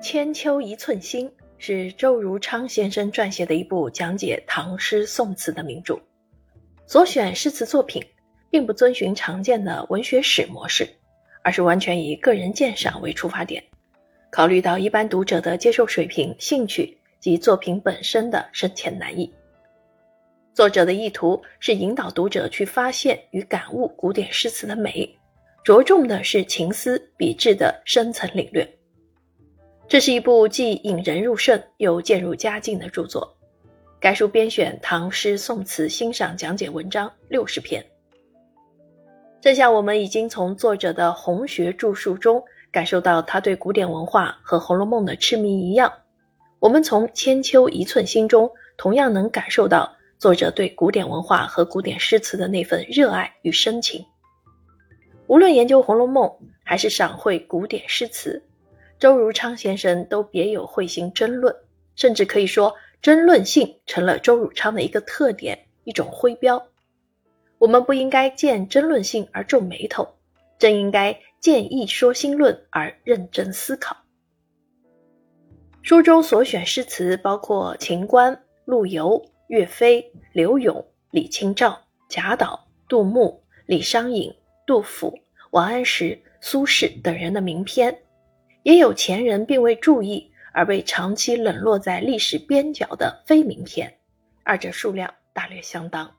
千秋一寸心是周如昌先生撰写的一部讲解唐诗宋词的名著。所选诗词作品并不遵循常见的文学史模式，而是完全以个人鉴赏为出发点，考虑到一般读者的接受水平、兴趣及作品本身的深浅难易。作者的意图是引导读者去发现与感悟古典诗词的美，着重的是情思笔致的深层领略。这是一部既引人入胜又渐入佳境的著作。该书编选唐诗宋词欣赏讲解文章六十篇。正像我们已经从作者的红学著述中感受到他对古典文化和《红楼梦》的痴迷一样，我们从《千秋一寸心》中同样能感受到作者对古典文化和古典诗词的那份热爱与深情。无论研究《红楼梦》还是赏会古典诗词。周如昌先生都别有慧心争论，甚至可以说争论性成了周汝昌的一个特点，一种徽标。我们不应该见争论性而皱眉头，正应该见一说心论而认真思考。书中所选诗词包括秦观、陆游、岳飞、柳永、李清照、贾岛、杜牧、李商隐、杜甫、王安石、苏轼等人的名篇。也有前人并未注意而被长期冷落在历史边角的非名片，二者数量大略相当。